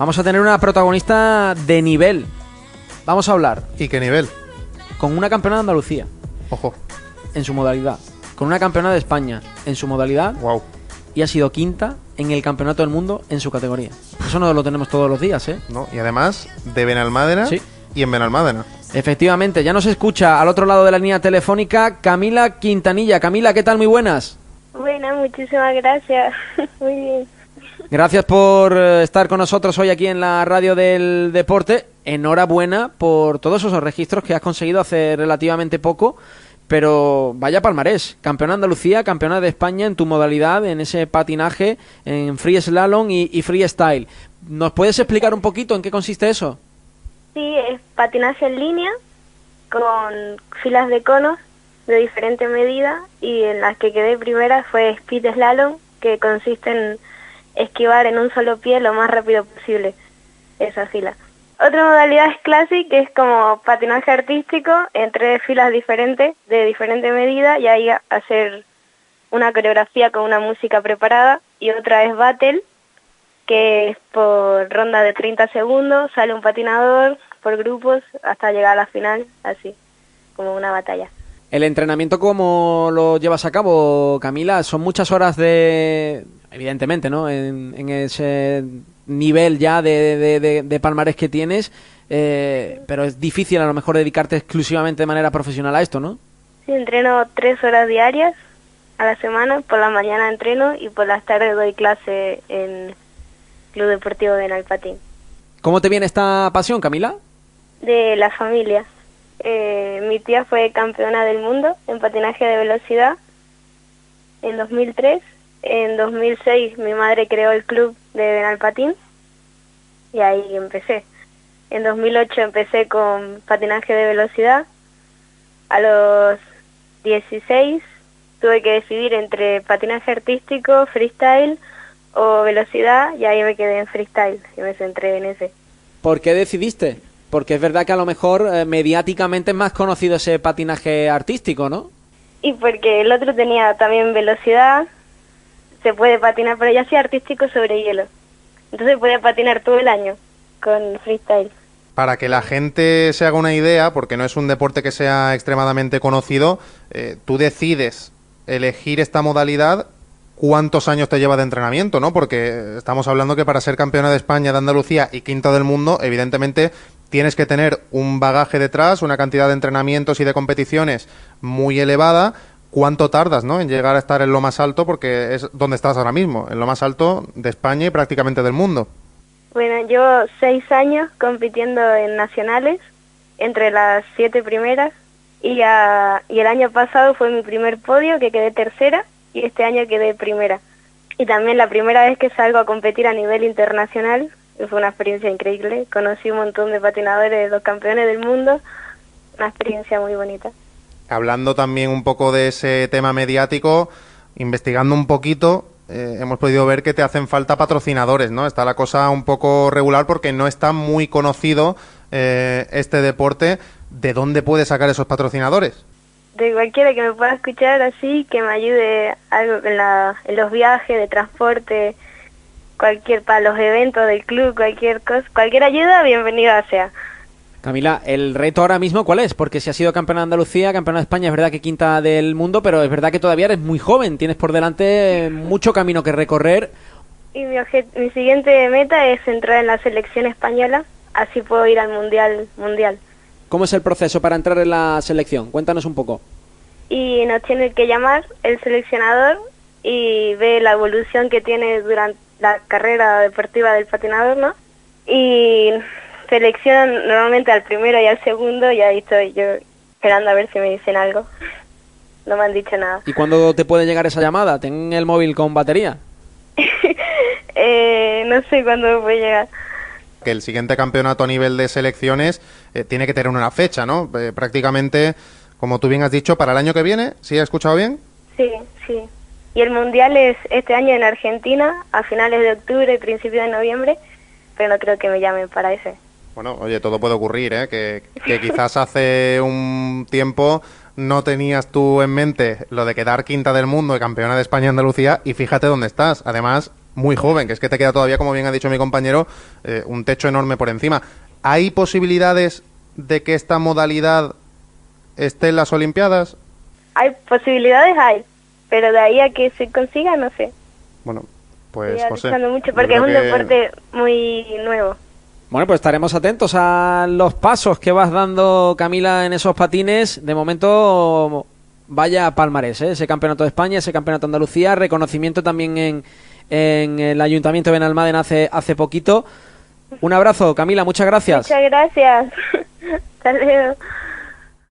Vamos a tener una protagonista de nivel. Vamos a hablar ¿Y qué nivel? con una campeona de Andalucía Ojo, en su modalidad, con una campeona de España en su modalidad wow. y ha sido quinta en el campeonato del mundo en su categoría. Eso no lo tenemos todos los días, ¿eh? ¿no? Y además de Benalmádena Sí. y en Benalmádena. Efectivamente, ya nos escucha al otro lado de la línea telefónica Camila Quintanilla. Camila, ¿qué tal? Muy buenas. Bueno, muchísimas gracias. Muy bien. Gracias por eh, estar con nosotros hoy aquí en la radio del deporte. Enhorabuena por todos esos registros que has conseguido hace relativamente poco. Pero vaya palmarés, campeona de Andalucía, campeona de España en tu modalidad, en ese patinaje, en free slalom y, y freestyle. ¿Nos puedes explicar un poquito en qué consiste eso? Sí, es patinaje en línea con filas de conos de diferente medida y en las que quedé primera fue speed slalom, que consiste en esquivar en un solo pie lo más rápido posible esa fila. Otra modalidad es classic, que es como patinaje artístico en tres filas diferentes de diferente medida y ahí hacer una coreografía con una música preparada y otra es battle, que es por ronda de 30 segundos, sale un patinador por grupos hasta llegar a la final, así, como una batalla. El entrenamiento, ¿cómo lo llevas a cabo, Camila? Son muchas horas de... Evidentemente, ¿no? En, en ese nivel ya de, de, de- de palmarés que tienes, eh, pero es difícil a lo mejor dedicarte exclusivamente de manera profesional a esto, ¿no? Sí, entreno tres horas diarias a la semana, por la mañana entreno y por las tardes doy clase en Club Deportivo de Nalpatín. ¿Cómo te viene esta pasión, Camila? De la familia. Eh, mi tía fue campeona del mundo en patinaje de velocidad en 2003. En 2006 mi madre creó el club de Benalpatín y ahí empecé. En 2008 empecé con patinaje de velocidad. A los 16 tuve que decidir entre patinaje artístico, freestyle o velocidad y ahí me quedé en freestyle y me centré en ese. ¿Por qué decidiste? Porque es verdad que a lo mejor eh, mediáticamente es más conocido ese patinaje artístico, ¿no? Y porque el otro tenía también velocidad, se puede patinar, pero ya hacía artístico sobre hielo. Entonces podía patinar todo el año con freestyle. Para que la gente se haga una idea, porque no es un deporte que sea extremadamente conocido, eh, tú decides elegir esta modalidad, ¿cuántos años te lleva de entrenamiento? ¿no? Porque estamos hablando que para ser campeona de España, de Andalucía y quinta del mundo, evidentemente tienes que tener un bagaje detrás, una cantidad de entrenamientos y de competiciones muy elevada. ¿Cuánto tardas ¿no? en llegar a estar en lo más alto? Porque es donde estás ahora mismo, en lo más alto de España y prácticamente del mundo. Bueno, llevo seis años compitiendo en nacionales, entre las siete primeras, y, y el año pasado fue mi primer podio, que quedé tercera, y este año quedé primera. Y también la primera vez que salgo a competir a nivel internacional, fue una experiencia increíble. Conocí un montón de patinadores, los campeones del mundo, una experiencia muy bonita. Hablando también un poco de ese tema mediático, investigando un poquito, eh, hemos podido ver que te hacen falta patrocinadores, ¿no? Está la cosa un poco regular porque no está muy conocido eh, este deporte. ¿De dónde puedes sacar esos patrocinadores? de cualquiera que me pueda escuchar así, que me ayude algo en, la, en los viajes, de transporte, cualquier para los eventos del club, cualquier cosa, cualquier ayuda, bienvenida sea. Camila, el reto ahora mismo, ¿cuál es? Porque si has sido campeona de Andalucía, campeona de España, es verdad que quinta del mundo, pero es verdad que todavía eres muy joven, tienes por delante mucho camino que recorrer. Y mi, mi siguiente meta es entrar en la selección española, así puedo ir al mundial mundial. ¿Cómo es el proceso para entrar en la selección? Cuéntanos un poco. Y nos tiene que llamar el seleccionador y ve la evolución que tiene durante la carrera deportiva del patinador, ¿no? Y seleccionan normalmente al primero y al segundo y ahí estoy yo esperando a ver si me dicen algo. No me han dicho nada. ¿Y cuándo te puede llegar esa llamada? ¿Ten el móvil con batería? eh, no sé cuándo a llegar. Que el siguiente campeonato a nivel de selecciones eh, tiene que tener una fecha, ¿no? Eh, prácticamente, como tú bien has dicho, para el año que viene, ¿sí he escuchado bien? Sí, sí. Y el mundial es este año en Argentina, a finales de octubre y principios de noviembre, pero no creo que me llamen para ese. Bueno, oye, todo puede ocurrir, ¿eh? Que, que quizás hace un tiempo no tenías tú en mente lo de quedar quinta del mundo y campeona de España y Andalucía y fíjate dónde estás. Además, muy joven, que es que te queda todavía, como bien ha dicho mi compañero, eh, un techo enorme por encima. ¿Hay posibilidades de que esta modalidad esté en las Olimpiadas? Hay posibilidades, hay, pero de ahí a que se consiga, no sé. Bueno, pues Estoy José. mucho porque es un que- deporte muy nuevo. Bueno, pues estaremos atentos a los pasos que vas dando, Camila, en esos patines. De momento, vaya palmarés, ¿eh? ese campeonato de España, ese campeonato de Andalucía, reconocimiento también en, en el Ayuntamiento de Benalmádena hace, hace poquito. Un abrazo, Camila, muchas gracias. Muchas gracias. Hasta.